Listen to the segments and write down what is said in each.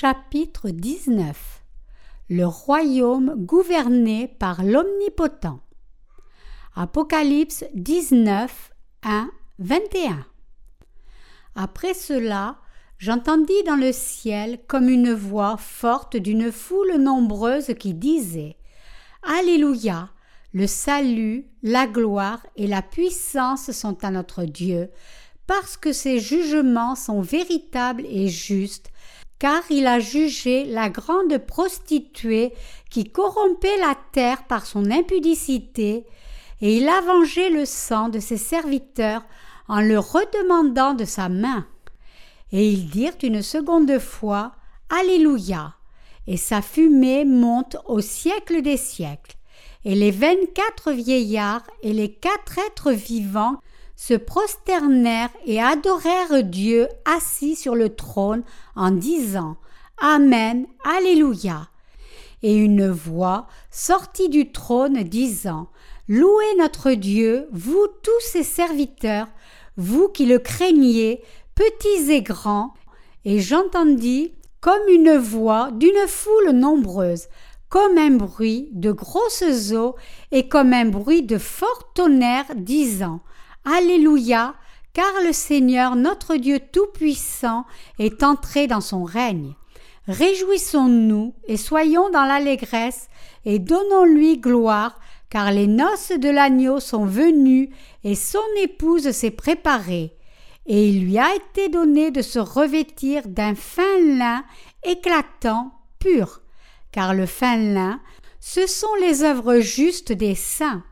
Chapitre 19 Le royaume gouverné par l'Omnipotent. Apocalypse 19, 1, 21. Après cela, j'entendis dans le ciel comme une voix forte d'une foule nombreuse qui disait Alléluia, le salut, la gloire et la puissance sont à notre Dieu, parce que ses jugements sont véritables et justes, car il a jugé la grande prostituée qui corrompait la terre par son impudicité, et il a vengé le sang de ses serviteurs en le redemandant de sa main. Et ils dirent une seconde fois Alléluia, et sa fumée monte au siècle des siècles. Et les vingt-quatre vieillards et les quatre êtres vivants se prosternèrent et adorèrent Dieu assis sur le trône en disant Amen, Alléluia. Et une voix sortit du trône disant Louez notre Dieu, vous tous ses serviteurs, vous qui le craignez, petits et grands. Et j'entendis comme une voix d'une foule nombreuse, comme un bruit de grosses eaux et comme un bruit de fort tonnerre, disant Alléluia, car le Seigneur notre Dieu Tout-Puissant est entré dans son règne. Réjouissons-nous et soyons dans l'allégresse et donnons-lui gloire, car les noces de l'agneau sont venues et son épouse s'est préparée. Et il lui a été donné de se revêtir d'un fin lin éclatant, pur, car le fin lin, ce sont les œuvres justes des saints.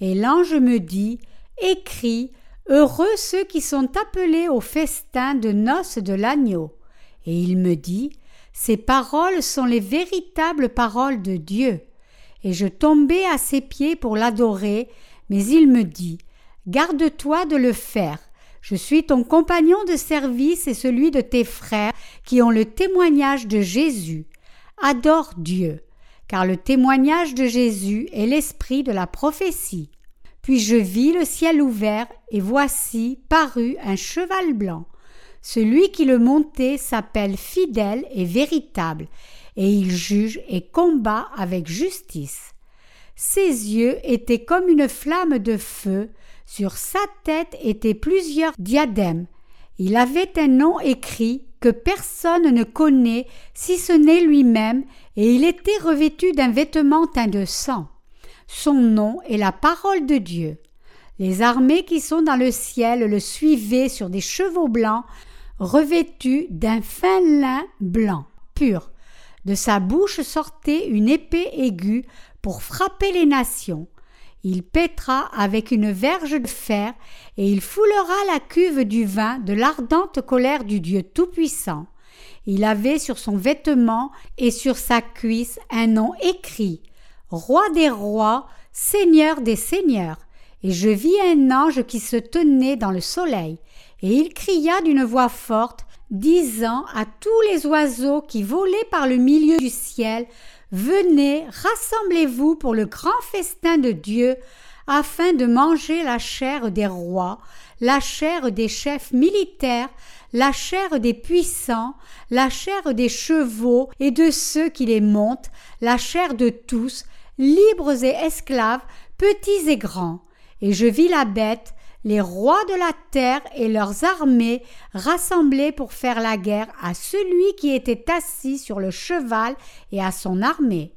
Et l'ange me dit écrit Heureux ceux qui sont appelés au festin de noces de l'agneau. Et il me dit Ces paroles sont les véritables paroles de Dieu. Et je tombai à ses pieds pour l'adorer, mais il me dit Garde-toi de le faire. Je suis ton compagnon de service et celui de tes frères qui ont le témoignage de Jésus. Adore Dieu, car le témoignage de Jésus est l'esprit de la prophétie. Puis je vis le ciel ouvert, et voici parut un cheval blanc. Celui qui le montait s'appelle fidèle et véritable, et il juge et combat avec justice. Ses yeux étaient comme une flamme de feu, sur sa tête étaient plusieurs diadèmes. Il avait un nom écrit que personne ne connaît si ce n'est lui-même, et il était revêtu d'un vêtement teint de sang. Son nom est la parole de Dieu. Les armées qui sont dans le ciel le suivaient sur des chevaux blancs, revêtus d'un fin lin blanc, pur. De sa bouche sortait une épée aiguë pour frapper les nations. Il pètera avec une verge de fer, et il foulera la cuve du vin de l'ardente colère du Dieu Tout-Puissant. Il avait sur son vêtement et sur sa cuisse un nom écrit Roi des rois, Seigneur des seigneurs. Et je vis un ange qui se tenait dans le soleil, et il cria d'une voix forte, disant à tous les oiseaux qui volaient par le milieu du ciel, Venez, rassemblez-vous pour le grand festin de Dieu, afin de manger la chair des rois, la chair des chefs militaires, la chair des puissants, la chair des chevaux et de ceux qui les montent, la chair de tous, libres et esclaves, petits et grands. Et je vis la bête, les rois de la terre et leurs armées rassemblés pour faire la guerre à celui qui était assis sur le cheval et à son armée.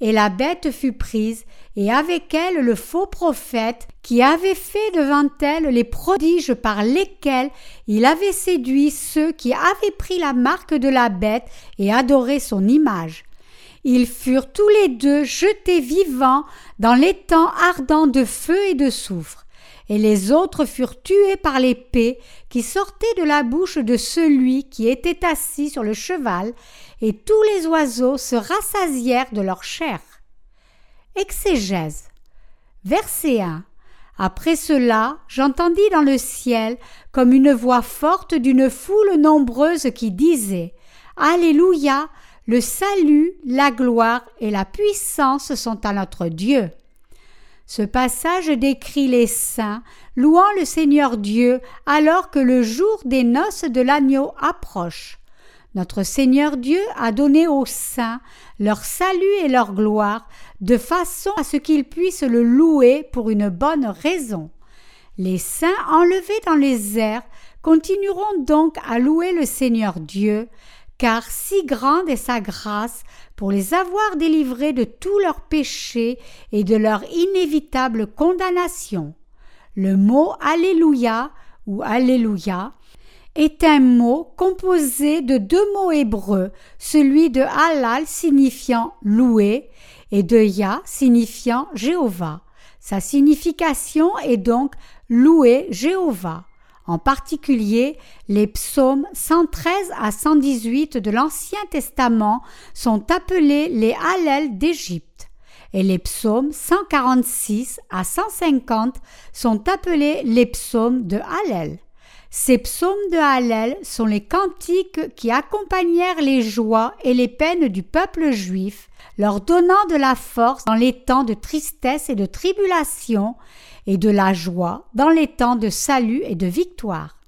Et la bête fut prise, et avec elle le faux prophète, qui avait fait devant elle les prodiges par lesquels il avait séduit ceux qui avaient pris la marque de la bête et adoré son image. Ils furent tous les deux jetés vivants dans l'étang ardent de feu et de soufre, et les autres furent tués par l'épée qui sortait de la bouche de celui qui était assis sur le cheval, et tous les oiseaux se rassasièrent de leur chair. Exégèse. Verset 1. Après cela, j'entendis dans le ciel comme une voix forte d'une foule nombreuse qui disait Alléluia, le salut, la gloire et la puissance sont à notre Dieu. Ce passage décrit les saints louant le Seigneur Dieu alors que le jour des noces de l'agneau approche. Notre Seigneur Dieu a donné aux saints leur salut et leur gloire, de façon à ce qu'ils puissent le louer pour une bonne raison. Les saints enlevés dans les airs continueront donc à louer le Seigneur Dieu, car si grande est sa grâce pour les avoir délivrés de tous leurs péchés et de leur inévitable condamnation. Le mot Alléluia ou Alléluia est un mot composé de deux mots hébreux, celui de Halal signifiant louer et de Yah signifiant Jéhovah. Sa signification est donc louer Jéhovah. En particulier, les psaumes 113 à 118 de l'Ancien Testament sont appelés les Hallel d'Égypte et les psaumes 146 à 150 sont appelés les psaumes de Hallel. Ces psaumes de Hallel sont les cantiques qui accompagnèrent les joies et les peines du peuple juif, leur donnant de la force dans les temps de tristesse et de tribulation, et de la joie dans les temps de salut et de victoire.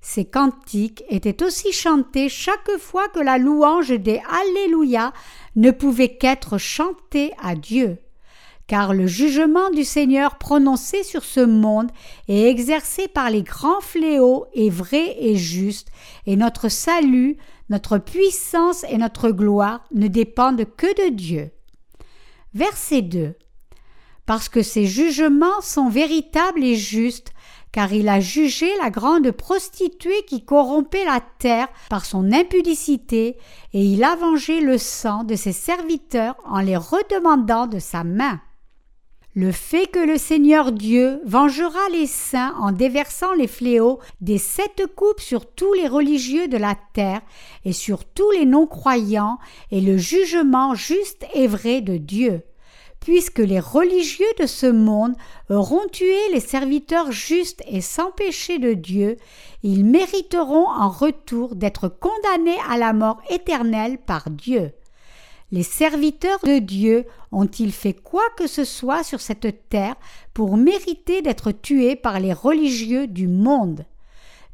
Ces cantiques étaient aussi chantés chaque fois que la louange des Alléluia ne pouvait qu'être chantée à Dieu. Car le jugement du Seigneur prononcé sur ce monde et exercé par les grands fléaux est vrai et juste, et notre salut, notre puissance et notre gloire ne dépendent que de Dieu. Verset 2 parce que ses jugements sont véritables et justes, car il a jugé la grande prostituée qui corrompait la terre par son impudicité, et il a vengé le sang de ses serviteurs en les redemandant de sa main. Le fait que le Seigneur Dieu vengera les saints en déversant les fléaux des sept coupes sur tous les religieux de la terre et sur tous les non-croyants est le jugement juste et vrai de Dieu puisque les religieux de ce monde auront tué les serviteurs justes et sans péché de Dieu, ils mériteront en retour d'être condamnés à la mort éternelle par Dieu. Les serviteurs de Dieu ont-ils fait quoi que ce soit sur cette terre pour mériter d'être tués par les religieux du monde?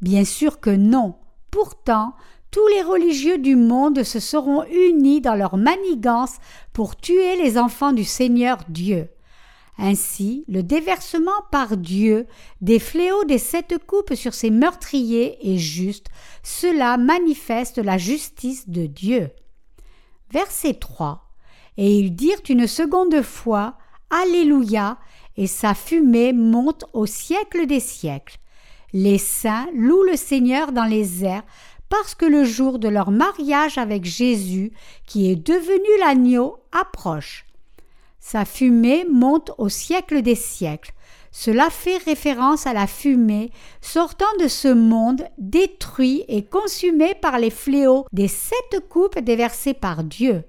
Bien sûr que non. Pourtant, tous les religieux du monde se seront unis dans leur manigance pour tuer les enfants du Seigneur Dieu. Ainsi, le déversement par Dieu des fléaux des sept coupes sur ces meurtriers est juste, cela manifeste la justice de Dieu. Verset 3. Et ils dirent une seconde fois Alléluia, et sa fumée monte au siècle des siècles. Les saints louent le Seigneur dans les airs parce que le jour de leur mariage avec Jésus, qui est devenu l'agneau, approche. Sa fumée monte au siècle des siècles. Cela fait référence à la fumée sortant de ce monde détruit et consumé par les fléaux des sept coupes déversées par Dieu.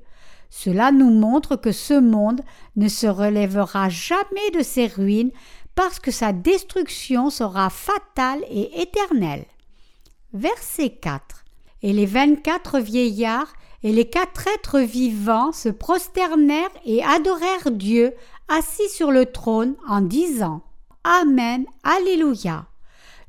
Cela nous montre que ce monde ne se relèvera jamais de ses ruines parce que sa destruction sera fatale et éternelle. Verset 4. Et les vingt-quatre vieillards et les quatre êtres vivants se prosternèrent et adorèrent Dieu assis sur le trône en disant Amen, Alléluia.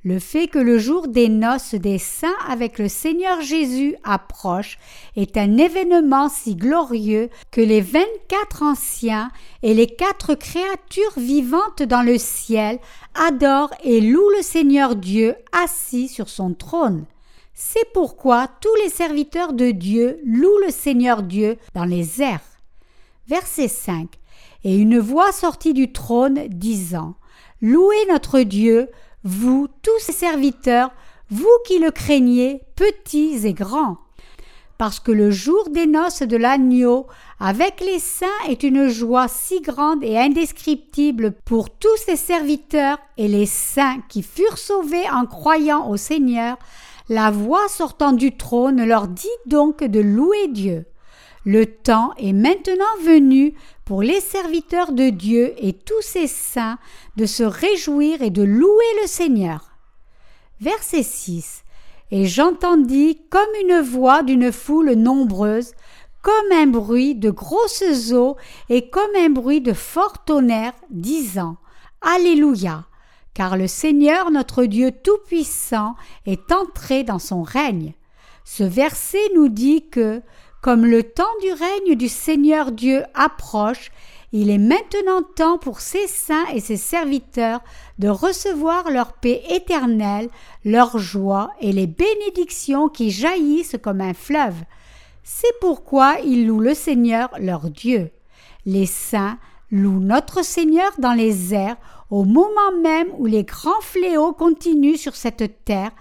Le fait que le jour des noces des saints avec le Seigneur Jésus approche est un événement si glorieux que les vingt-quatre anciens et les quatre créatures vivantes dans le ciel adorent et louent le Seigneur Dieu assis sur son trône. C'est pourquoi tous les serviteurs de Dieu louent le Seigneur Dieu dans les airs. Verset 5. Et une voix sortit du trône disant Louez notre Dieu, vous tous ses serviteurs, vous qui le craignez, petits et grands. Parce que le jour des noces de l'agneau avec les saints est une joie si grande et indescriptible pour tous ses serviteurs et les saints qui furent sauvés en croyant au Seigneur, la voix sortant du trône leur dit donc de louer Dieu. Le temps est maintenant venu pour les serviteurs de Dieu et tous ses saints de se réjouir et de louer le Seigneur. Verset 6. Et j'entendis comme une voix d'une foule nombreuse, comme un bruit de grosses eaux et comme un bruit de fort tonnerre, disant Alléluia car le Seigneur notre Dieu Tout-Puissant est entré dans son règne. Ce verset nous dit que, comme le temps du règne du Seigneur Dieu approche, il est maintenant temps pour ses saints et ses serviteurs de recevoir leur paix éternelle, leur joie et les bénédictions qui jaillissent comme un fleuve. C'est pourquoi ils louent le Seigneur leur Dieu. Les saints louent notre Seigneur dans les airs au moment même où les grands fléaux continuent sur cette terre,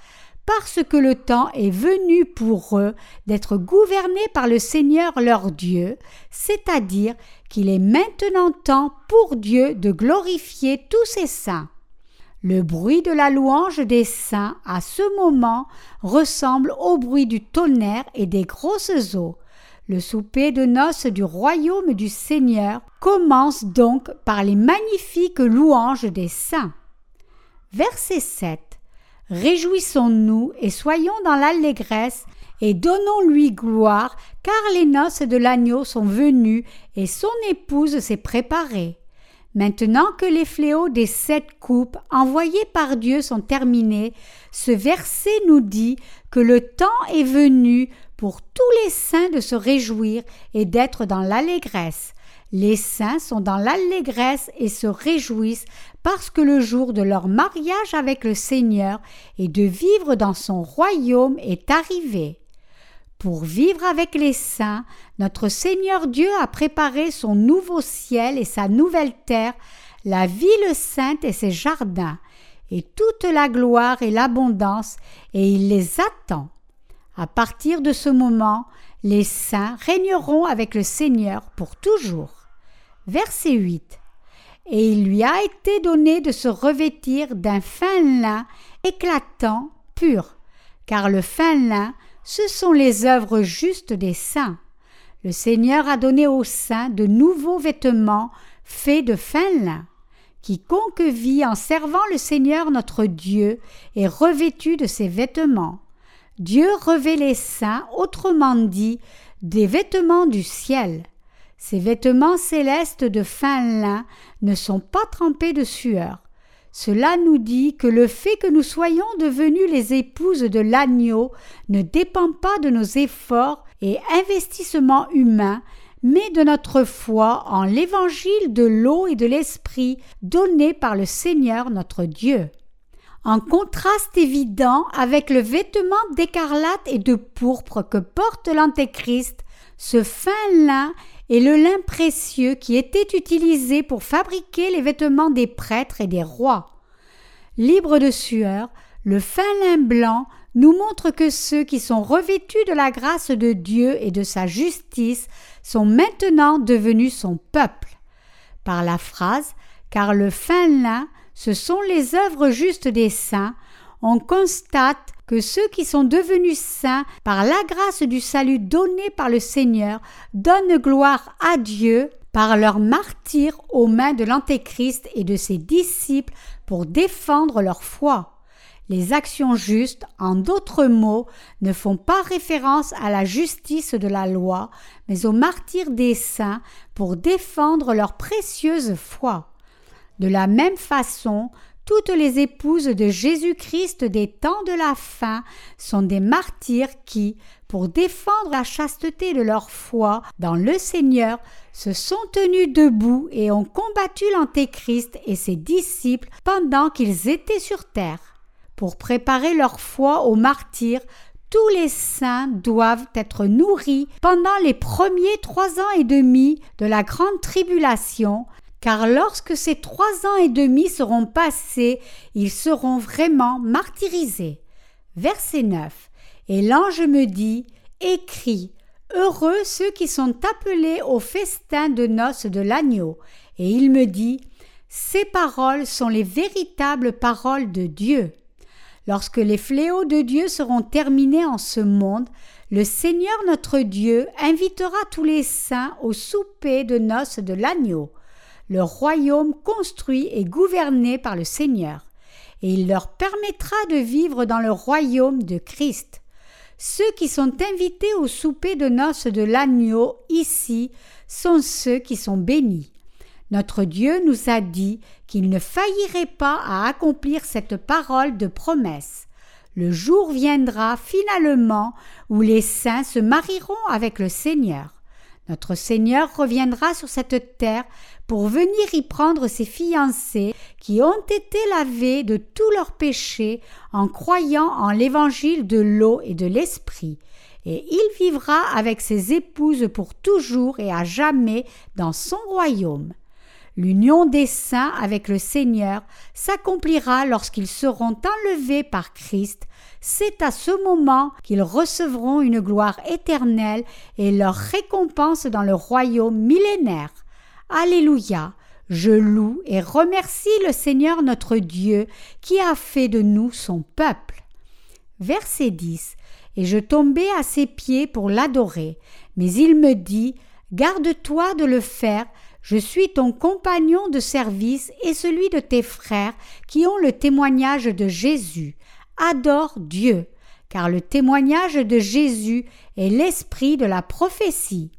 parce que le temps est venu pour eux d'être gouvernés par le Seigneur leur Dieu, c'est-à-dire qu'il est maintenant temps pour Dieu de glorifier tous ses saints. Le bruit de la louange des saints à ce moment ressemble au bruit du tonnerre et des grosses eaux. Le souper de noces du royaume du Seigneur commence donc par les magnifiques louanges des saints. Verset 7. Réjouissons-nous et soyons dans l'allégresse et donnons-lui gloire, car les noces de l'agneau sont venues et son épouse s'est préparée. Maintenant que les fléaux des sept coupes envoyées par Dieu sont terminés, ce verset nous dit que le temps est venu pour tous les saints de se réjouir et d'être dans l'allégresse. Les saints sont dans l'allégresse et se réjouissent parce que le jour de leur mariage avec le Seigneur et de vivre dans son royaume est arrivé. Pour vivre avec les saints, notre Seigneur Dieu a préparé son nouveau ciel et sa nouvelle terre, la ville sainte et ses jardins, et toute la gloire et l'abondance, et il les attend. À partir de ce moment, les saints régneront avec le Seigneur pour toujours. Verset 8 et il lui a été donné de se revêtir d'un fin lin éclatant, pur, car le fin lin, ce sont les œuvres justes des saints. Le Seigneur a donné aux saints de nouveaux vêtements faits de fin lin. Quiconque vit en servant le Seigneur notre Dieu est revêtu de ces vêtements. Dieu revêt les saints, autrement dit, des vêtements du ciel. Ces vêtements célestes de fin lin ne sont pas trempés de sueur. Cela nous dit que le fait que nous soyons devenus les épouses de l'agneau ne dépend pas de nos efforts et investissements humains, mais de notre foi en l'évangile de l'eau et de l'esprit donné par le Seigneur notre Dieu. En contraste évident avec le vêtement d'écarlate et de pourpre que porte l'Antéchrist, ce fin lin et le lin précieux qui était utilisé pour fabriquer les vêtements des prêtres et des rois. Libre de sueur, le fin lin blanc nous montre que ceux qui sont revêtus de la grâce de Dieu et de sa justice sont maintenant devenus son peuple. Par la phrase car le fin lin, ce sont les œuvres justes des saints, on constate que ceux qui sont devenus saints par la grâce du salut donné par le Seigneur donnent gloire à Dieu par leur martyr aux mains de l'Antéchrist et de ses disciples pour défendre leur foi. Les actions justes, en d'autres mots, ne font pas référence à la justice de la loi, mais au martyr des saints pour défendre leur précieuse foi. De la même façon, toutes les épouses de Jésus-Christ des temps de la fin sont des martyrs qui, pour défendre la chasteté de leur foi dans le Seigneur, se sont tenus debout et ont combattu l'Antéchrist et ses disciples pendant qu'ils étaient sur terre. Pour préparer leur foi aux martyrs, tous les saints doivent être nourris pendant les premiers trois ans et demi de la grande tribulation, car lorsque ces trois ans et demi seront passés, ils seront vraiment martyrisés. Verset 9. Et l'ange me dit, Écris, heureux ceux qui sont appelés au festin de noces de l'agneau. Et il me dit, Ces paroles sont les véritables paroles de Dieu. Lorsque les fléaux de Dieu seront terminés en ce monde, le Seigneur notre Dieu invitera tous les saints au souper de noces de l'agneau le royaume construit et gouverné par le Seigneur, et il leur permettra de vivre dans le royaume de Christ. Ceux qui sont invités au souper de noces de l'agneau ici sont ceux qui sont bénis. Notre Dieu nous a dit qu'il ne faillirait pas à accomplir cette parole de promesse. le jour viendra finalement où les saints se marieront avec le Seigneur. Notre Seigneur reviendra sur cette terre pour venir y prendre ses fiancés qui ont été lavés de tous leurs péchés en croyant en l'évangile de l'eau et de l'esprit, et il vivra avec ses épouses pour toujours et à jamais dans son royaume. L'union des saints avec le Seigneur s'accomplira lorsqu'ils seront enlevés par Christ. C'est à ce moment qu'ils recevront une gloire éternelle et leur récompense dans le royaume millénaire. Alléluia. Je loue et remercie le Seigneur notre Dieu qui a fait de nous son peuple. Verset 10. Et je tombai à ses pieds pour l'adorer. Mais il me dit Garde-toi de le faire, je suis ton compagnon de service et celui de tes frères qui ont le témoignage de Jésus. Adore Dieu, car le témoignage de Jésus est l'esprit de la prophétie.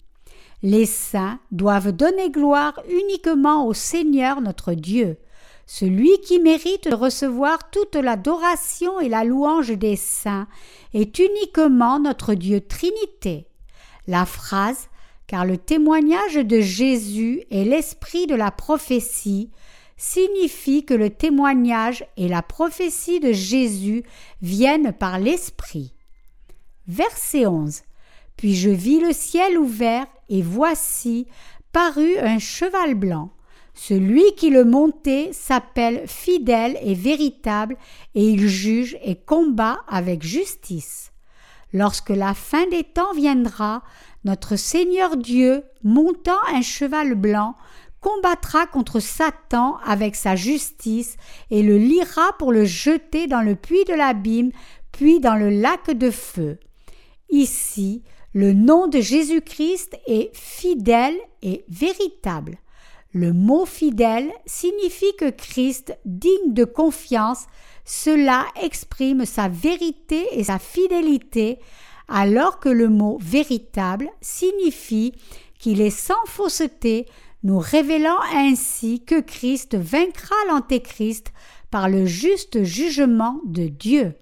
Les saints doivent donner gloire uniquement au Seigneur notre Dieu. Celui qui mérite de recevoir toute l'adoration et la louange des saints est uniquement notre Dieu Trinité. La phrase car le témoignage de Jésus est l'esprit de la prophétie signifie que le témoignage et la prophétie de Jésus viennent par l'esprit. Verset 11. Puis je vis le ciel ouvert et voici parut un cheval blanc. Celui qui le montait s'appelle fidèle et véritable, et il juge et combat avec justice. Lorsque la fin des temps viendra, notre Seigneur Dieu, montant un cheval blanc, combattra contre Satan avec sa justice et le lira pour le jeter dans le puits de l'abîme, puis dans le lac de feu. Ici, le nom de Jésus-Christ est fidèle et véritable. Le mot fidèle signifie que Christ, digne de confiance, cela exprime sa vérité et sa fidélité, alors que le mot véritable signifie qu'il est sans fausseté, nous révélant ainsi que Christ vaincra l'Antéchrist par le juste jugement de Dieu.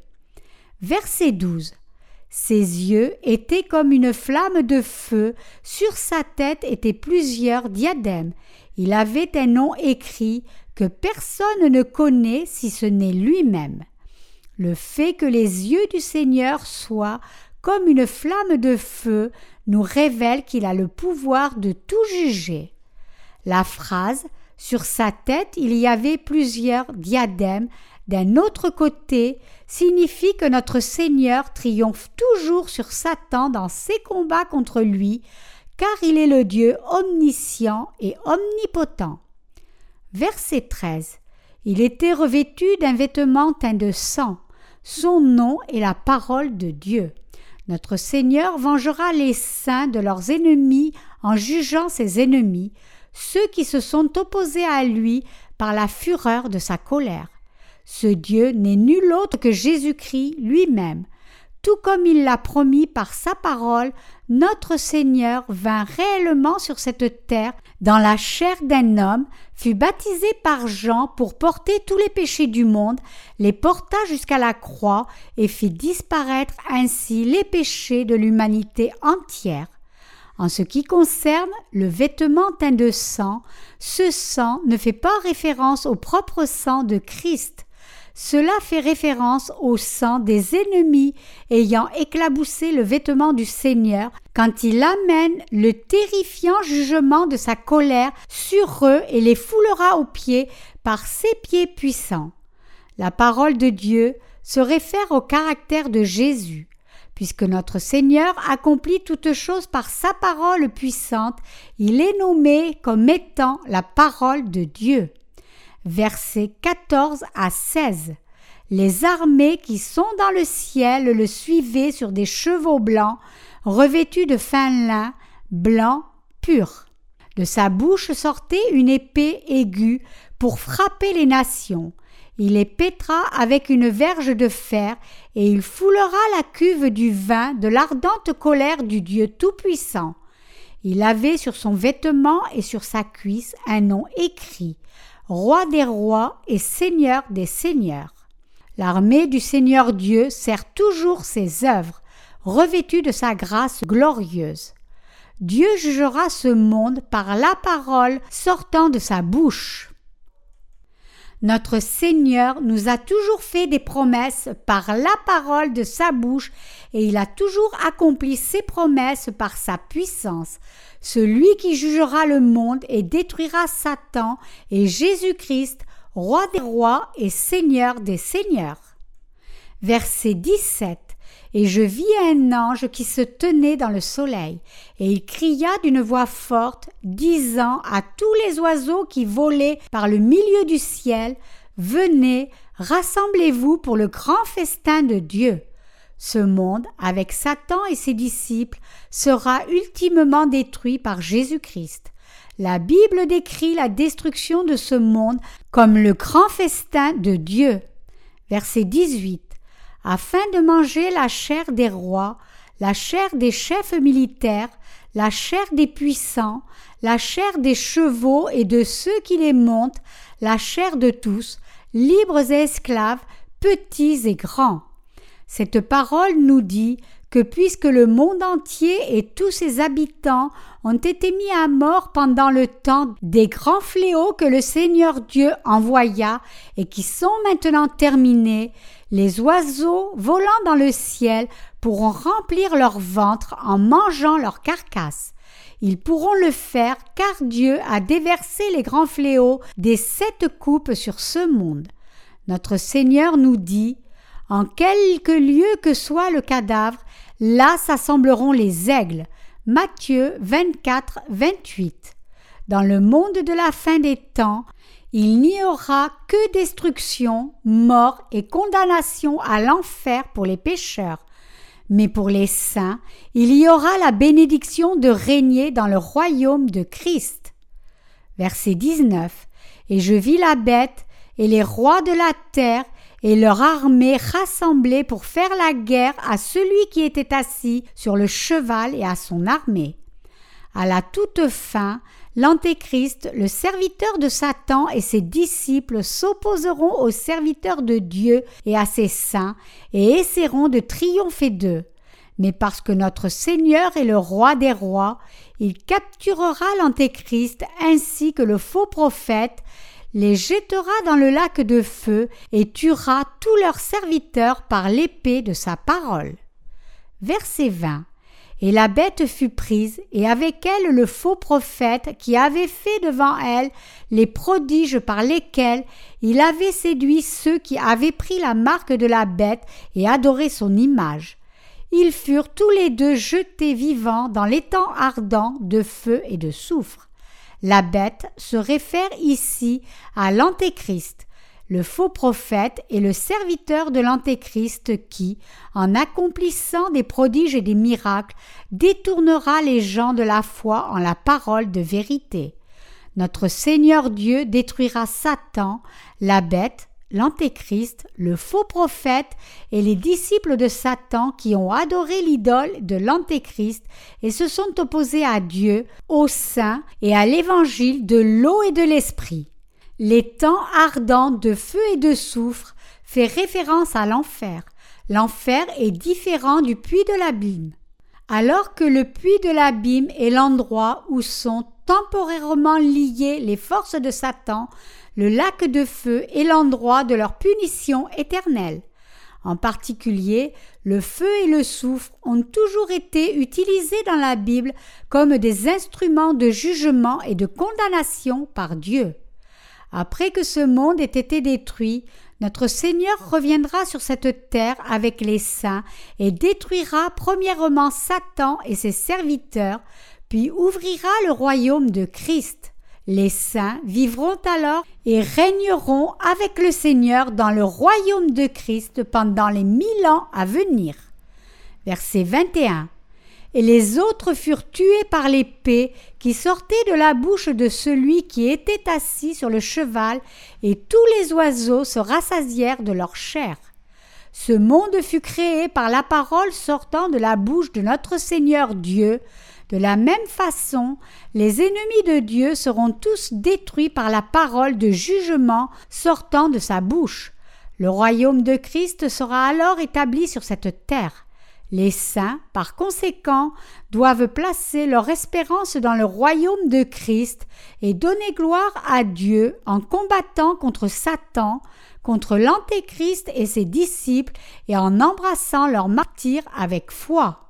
Verset 12. Ses yeux étaient comme une flamme de feu, sur sa tête étaient plusieurs diadèmes. Il avait un nom écrit que personne ne connaît si ce n'est lui-même. Le fait que les yeux du Seigneur soient comme une flamme de feu nous révèle qu'il a le pouvoir de tout juger. La phrase Sur sa tête il y avait plusieurs diadèmes d'un autre côté signifie que notre Seigneur triomphe toujours sur Satan dans ses combats contre lui, car il est le Dieu omniscient et omnipotent. Verset 13. Il était revêtu d'un vêtement teint de sang. Son nom est la parole de Dieu. Notre Seigneur vengera les saints de leurs ennemis en jugeant ses ennemis, ceux qui se sont opposés à lui par la fureur de sa colère. Ce Dieu n'est nul autre que Jésus-Christ lui-même. Tout comme il l'a promis par sa parole, notre Seigneur vint réellement sur cette terre dans la chair d'un homme, fut baptisé par Jean pour porter tous les péchés du monde, les porta jusqu'à la croix et fit disparaître ainsi les péchés de l'humanité entière. En ce qui concerne le vêtement teint de sang, ce sang ne fait pas référence au propre sang de Christ, cela fait référence au sang des ennemis ayant éclaboussé le vêtement du Seigneur quand il amène le terrifiant jugement de sa colère sur eux et les foulera aux pieds par ses pieds puissants. La parole de Dieu se réfère au caractère de Jésus. Puisque notre Seigneur accomplit toutes choses par sa parole puissante, il est nommé comme étant la parole de Dieu versets 14 à 16. Les armées qui sont dans le ciel le suivaient sur des chevaux blancs, revêtus de fin lin, blanc pur. De sa bouche sortait une épée aiguë pour frapper les nations. Il les pétra avec une verge de fer, et il foulera la cuve du vin de l'ardente colère du Dieu Tout-Puissant. Il avait sur son vêtement et sur sa cuisse un nom écrit roi des rois et seigneur des seigneurs. L'armée du Seigneur Dieu sert toujours ses œuvres, revêtue de sa grâce glorieuse. Dieu jugera ce monde par la parole sortant de sa bouche. Notre Seigneur nous a toujours fait des promesses par la parole de sa bouche et il a toujours accompli ses promesses par sa puissance. Celui qui jugera le monde et détruira Satan est Jésus-Christ, roi des rois et seigneur des seigneurs. Verset 17 et je vis un ange qui se tenait dans le soleil, et il cria d'une voix forte, disant à tous les oiseaux qui volaient par le milieu du ciel, Venez, rassemblez-vous pour le grand festin de Dieu. Ce monde, avec Satan et ses disciples, sera ultimement détruit par Jésus-Christ. La Bible décrit la destruction de ce monde comme le grand festin de Dieu. Verset 18 afin de manger la chair des rois, la chair des chefs militaires, la chair des puissants, la chair des chevaux et de ceux qui les montent, la chair de tous, libres et esclaves, petits et grands. Cette parole nous dit que puisque le monde entier et tous ses habitants ont été mis à mort pendant le temps des grands fléaux que le Seigneur Dieu envoya et qui sont maintenant terminés, les oiseaux volant dans le ciel pourront remplir leur ventre en mangeant leurs carcasses. Ils pourront le faire car Dieu a déversé les grands fléaux des sept coupes sur ce monde. Notre Seigneur nous dit En quelque lieu que soit le cadavre, là s'assembleront les aigles. Matthieu 24, 28. Dans le monde de la fin des temps, il n'y aura que destruction, mort et condamnation à l'enfer pour les pécheurs. Mais pour les saints, il y aura la bénédiction de régner dans le royaume de Christ. Verset 19. Et je vis la bête et les rois de la terre et leur armée rassemblée pour faire la guerre à celui qui était assis sur le cheval et à son armée. À la toute fin, L'Antéchrist, le serviteur de Satan et ses disciples s'opposeront aux serviteurs de Dieu et à ses saints et essaieront de triompher d'eux. Mais parce que notre Seigneur est le roi des rois, il capturera l'Antéchrist ainsi que le faux prophète, les jettera dans le lac de feu et tuera tous leurs serviteurs par l'épée de sa parole. Verset 20. Et la bête fut prise, et avec elle le faux prophète qui avait fait devant elle les prodiges par lesquels il avait séduit ceux qui avaient pris la marque de la bête et adoré son image. Ils furent tous les deux jetés vivants dans l'étang ardent de feu et de soufre. La bête se réfère ici à l'Antéchrist, le faux prophète est le serviteur de l'Antéchrist qui, en accomplissant des prodiges et des miracles, détournera les gens de la foi en la parole de vérité. Notre Seigneur Dieu détruira Satan, la bête, l'Antéchrist, le faux prophète et les disciples de Satan qui ont adoré l'idole de l'Antéchrist et se sont opposés à Dieu, au Saint et à l'Évangile de l'eau et de l'Esprit. L'étang ardent de feu et de soufre fait référence à l'enfer. L'enfer est différent du puits de l'abîme. Alors que le puits de l'abîme est l'endroit où sont temporairement liées les forces de Satan, le lac de feu est l'endroit de leur punition éternelle. En particulier, le feu et le soufre ont toujours été utilisés dans la Bible comme des instruments de jugement et de condamnation par Dieu. Après que ce monde ait été détruit, notre Seigneur reviendra sur cette terre avec les saints et détruira premièrement Satan et ses serviteurs, puis ouvrira le royaume de Christ. Les saints vivront alors et régneront avec le Seigneur dans le royaume de Christ pendant les mille ans à venir. Verset 21 et les autres furent tués par l'épée qui sortait de la bouche de celui qui était assis sur le cheval, et tous les oiseaux se rassasièrent de leur chair. Ce monde fut créé par la parole sortant de la bouche de notre Seigneur Dieu. De la même façon, les ennemis de Dieu seront tous détruits par la parole de jugement sortant de sa bouche. Le royaume de Christ sera alors établi sur cette terre. Les saints, par conséquent, doivent placer leur espérance dans le royaume de Christ et donner gloire à Dieu en combattant contre Satan, contre l'Antéchrist et ses disciples et en embrassant leurs martyrs avec foi.